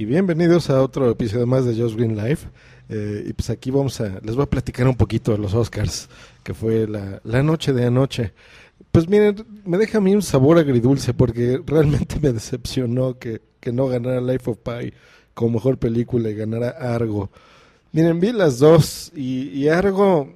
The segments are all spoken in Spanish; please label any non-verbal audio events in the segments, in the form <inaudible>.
Y bienvenidos a otro episodio más de Just Green Life. Eh, y pues aquí vamos a, les voy a platicar un poquito de los Oscars, que fue la, noche de anoche. Pues miren, me deja a mí un sabor agridulce porque <laughs> realmente me decepcionó que, que no ganara Life of Pi como mejor película y ganara Argo. Miren, vi las dos y, y Argo,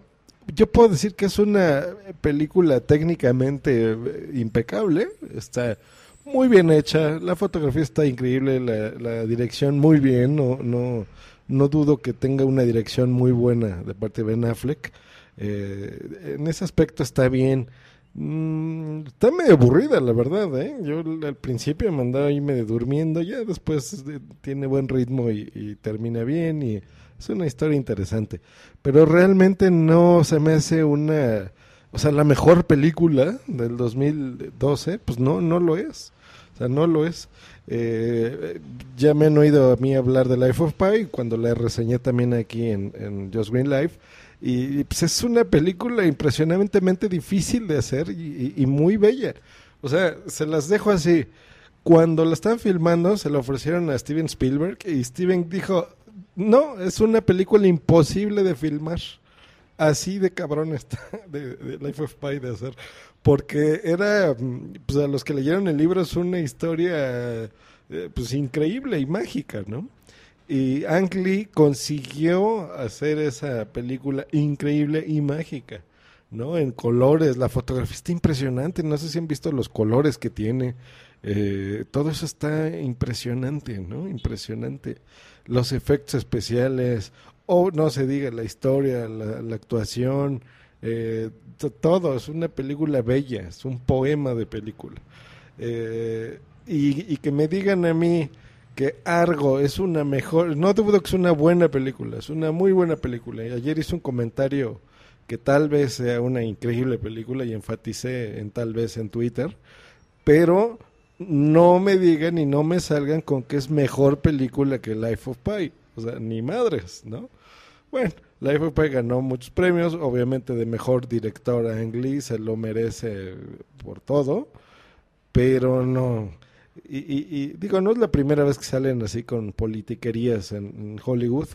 yo puedo decir que es una película técnicamente eh, impecable, está muy bien hecha, la fotografía está increíble, la, dirección muy bien, no, no, no dudo que tenga una dirección muy buena de parte de Ben Affleck. Eh, en ese aspecto está bien. Mm, está medio aburrida, la verdad, ¿eh? Yo al principio me andaba ahí medio durmiendo, ya después eh, tiene buen ritmo y, y, termina bien y es una historia interesante. Pero realmente no se me hace una... O sea, la mejor película del 2012, pues no, no lo es. O sea, no lo es. Eh, ya me han oído a mí hablar de Life of Pi cuando la reseñé también aquí en, en Just Green Life. Y, pues es una película impresionantemente difícil de hacer y, y, muy bella. O sea, se las dejo así. Cuando la estaban filmando, se la ofrecieron a Steven Spielberg y Steven dijo, no, es una película imposible de filmar. Así de cabrón está <laughs> de, Life of Pi de hacer porque era, pues a los que leyeron el libro es una historia eh, pues increíble y mágica, ¿no? Y Ang Lee consiguió hacer esa película increíble y mágica, ¿no? En colores, la fotografía está impresionante, no sé si han visto los colores que tiene, eh, todo eso está impresionante, ¿no? Impresionante. Los efectos especiales, o no se diga la historia, la, actuación, eh, todo, es una película bella, es un poema de película. Eh, y, que me digan a mí que Argo es una mejor, no dudo que es una buena película, es una muy buena película. Ayer hice un comentario que tal vez sea una increíble película y enfaticé en tal vez en Twitter, pero no me digan y no me salgan con que es mejor película que Life of Pi, o sea, ni madres, ¿no? Bueno, of Pi ganó muchos premios, obviamente de mejor director a Ang Lee, se lo merece por todo, pero no. Y, y, digo, no es la primera vez que salen así con politiquerías en, en Hollywood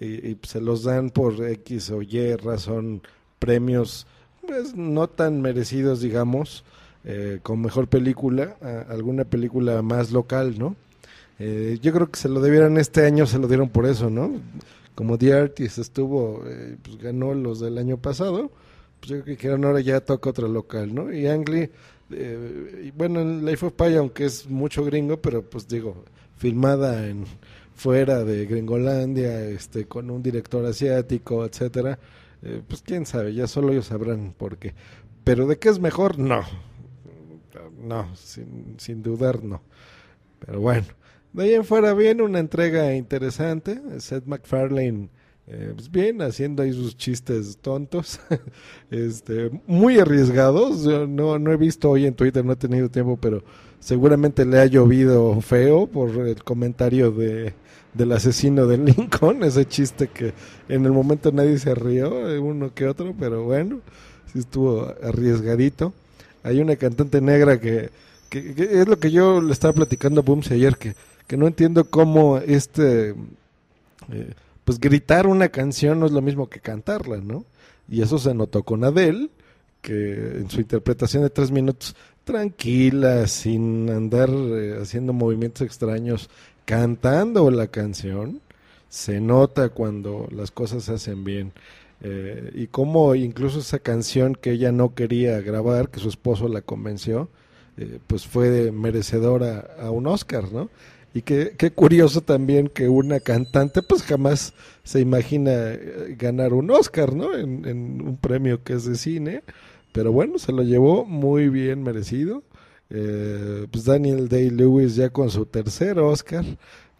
y, se los dan por X o Y razón premios pues no tan merecidos, digamos, eh, con mejor película, alguna película más local, ¿no? Eh, yo creo que se lo debieran este año, se lo dieron por eso, ¿no? como The Artist estuvo, eh, pues ganó los del año pasado, pues yo creo que ahora ya toca otro local, ¿no? Y Angli, eh, bueno, en Life of Pi, aunque es mucho gringo, pero pues digo, filmada en fuera de Gringolandia, este, con un director asiático, etcétera, eh, pues quién sabe, ya solo ellos sabrán por qué. Pero de qué es mejor, no, no, sin, sin dudar, no. Pero bueno. De ahí en fuera bien, una entrega interesante. Seth MacFarlane, eh, pues bien, haciendo ahí sus chistes tontos, <laughs> este, muy arriesgados. No, no he visto hoy en Twitter, no he tenido tiempo, pero seguramente le ha llovido feo por el comentario de del asesino de Lincoln, <laughs> ese chiste que en el momento nadie se rió, eh, uno que otro, pero bueno, sí estuvo arriesgadito. Hay una cantante negra que, que, que es lo que yo le estaba platicando a Booms ayer, que que no entiendo cómo este eh, pues gritar una canción no es lo mismo que cantarla, ¿no? Y eso se notó con Adele, que en su interpretación de tres minutos, tranquila, sin andar eh, haciendo movimientos extraños, cantando la canción, se nota cuando las cosas se hacen bien. Eh, y cómo incluso esa canción que ella no quería grabar, que su esposo la convenció, pues fue merecedora a un Oscar, ¿no? Y qué, qué, curioso también que una cantante pues jamás se imagina eh, ganar un Oscar, ¿no? En, un premio que es de cine. Pero bueno, se lo llevó muy bien merecido. Eh, pues Daniel Day-Lewis ya con su tercer Oscar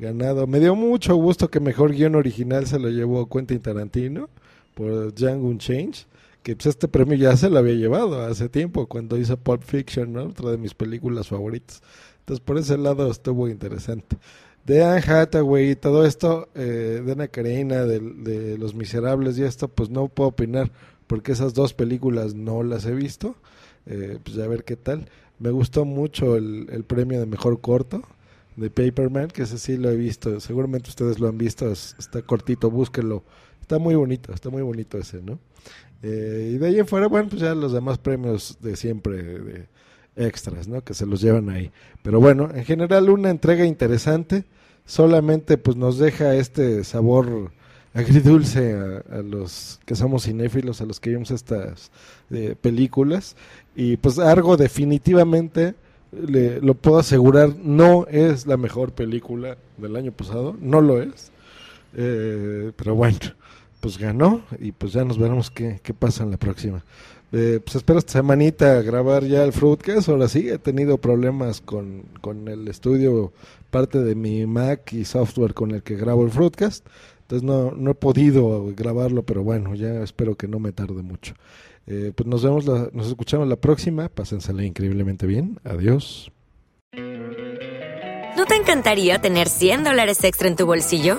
ganado. Me dio mucho gusto que mejor guion original se lo llevó Quentin Tarantino por Django Change que pues este premio ya se lo había llevado hace tiempo cuando hizo Pulp Fiction, ¿no? otra de mis películas favoritas. Entonces por ese lado estuvo interesante. De Anne Hathaway y todo esto, eh, de Ana Karenina, de, Los Miserables y esto, pues no puedo opinar porque esas dos películas no las he visto. Eh, pues a ver qué tal. Me gustó mucho el, el premio de mejor corto de Paperman, que ese sí lo he visto. Seguramente ustedes lo han visto, está cortito, búsquenlo. Está muy bonito, está muy bonito ese, ¿no? Eh, y de ahí en fuera, bueno, pues ya los demás premios de siempre, de extras, ¿no? Que se los llevan ahí. Pero bueno, en general una entrega interesante, solamente pues nos deja este sabor agridulce a, los que somos cinéfilos, a los que vimos estas eh, películas. Y pues algo definitivamente, le, lo puedo asegurar, no es la mejor película del año pasado, no lo es. Eh, pero bueno, pues ganó y pues ya nos veremos qué, qué pasa en la próxima. Eh, pues espero esta semanita grabar ya el Fruitcast. Ahora sí, he tenido problemas con, con, el estudio, parte de mi Mac y software con el que grabo el Fruitcast. Entonces no, no he podido grabarlo, pero bueno, ya espero que no me tarde mucho. Eh, pues nos vemos, nos escuchamos la próxima. Pásensela increíblemente bien. Adiós. ¿No te encantaría tener 100 dólares extra en tu bolsillo?